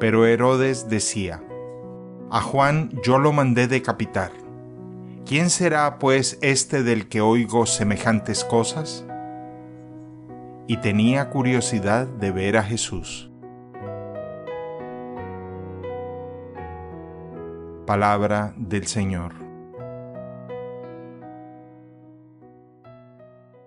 Pero Herodes decía, A Juan yo lo mandé decapitar. ¿Quién será pues este del que oigo semejantes cosas? Y tenía curiosidad de ver a Jesús. Palabra del Señor.